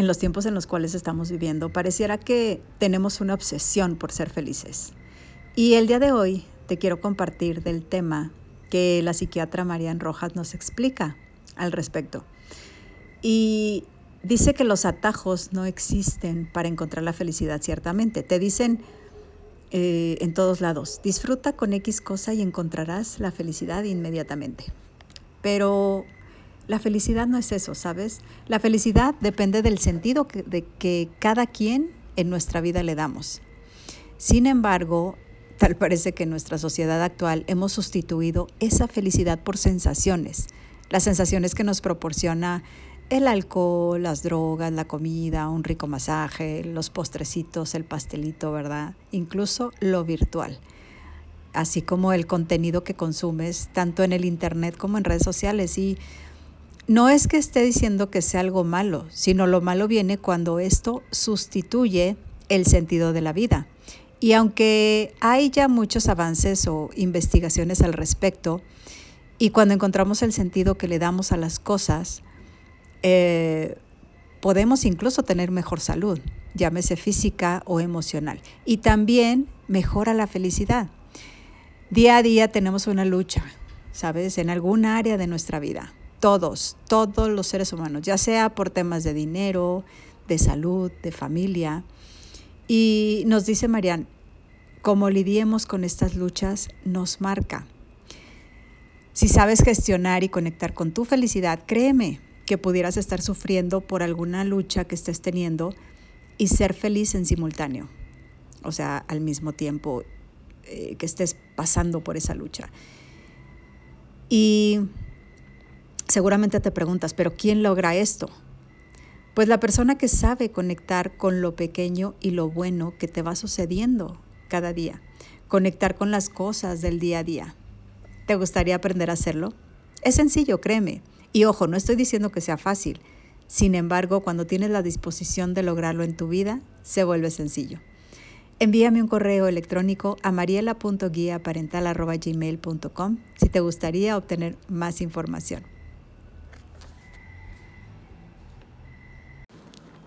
en los tiempos en los cuales estamos viviendo, pareciera que tenemos una obsesión por ser felices. Y el día de hoy te quiero compartir del tema que la psiquiatra Marian Rojas nos explica al respecto. Y dice que los atajos no existen para encontrar la felicidad, ciertamente. Te dicen eh, en todos lados, disfruta con X cosa y encontrarás la felicidad inmediatamente. Pero la felicidad no es eso, ¿sabes? La felicidad depende del sentido que, de que cada quien en nuestra vida le damos. Sin embargo, tal parece que en nuestra sociedad actual hemos sustituido esa felicidad por sensaciones. Las sensaciones que nos proporciona el alcohol, las drogas, la comida, un rico masaje, los postrecitos, el pastelito, ¿verdad? Incluso lo virtual así como el contenido que consumes, tanto en el Internet como en redes sociales. Y no es que esté diciendo que sea algo malo, sino lo malo viene cuando esto sustituye el sentido de la vida. Y aunque hay ya muchos avances o investigaciones al respecto, y cuando encontramos el sentido que le damos a las cosas, eh, podemos incluso tener mejor salud, llámese física o emocional. Y también mejora la felicidad. Día a día tenemos una lucha, ¿sabes? En algún área de nuestra vida todos, todos los seres humanos, ya sea por temas de dinero, de salud, de familia. Y nos dice Marian, como lidiemos con estas luchas nos marca. Si sabes gestionar y conectar con tu felicidad, créeme que pudieras estar sufriendo por alguna lucha que estés teniendo y ser feliz en simultáneo. O sea, al mismo tiempo eh, que estés pasando por esa lucha. Y Seguramente te preguntas, pero ¿quién logra esto? Pues la persona que sabe conectar con lo pequeño y lo bueno que te va sucediendo cada día, conectar con las cosas del día a día. ¿Te gustaría aprender a hacerlo? Es sencillo, créeme. Y ojo, no estoy diciendo que sea fácil. Sin embargo, cuando tienes la disposición de lograrlo en tu vida, se vuelve sencillo. Envíame un correo electrónico a mariela.guiaparental.gmail.com si te gustaría obtener más información.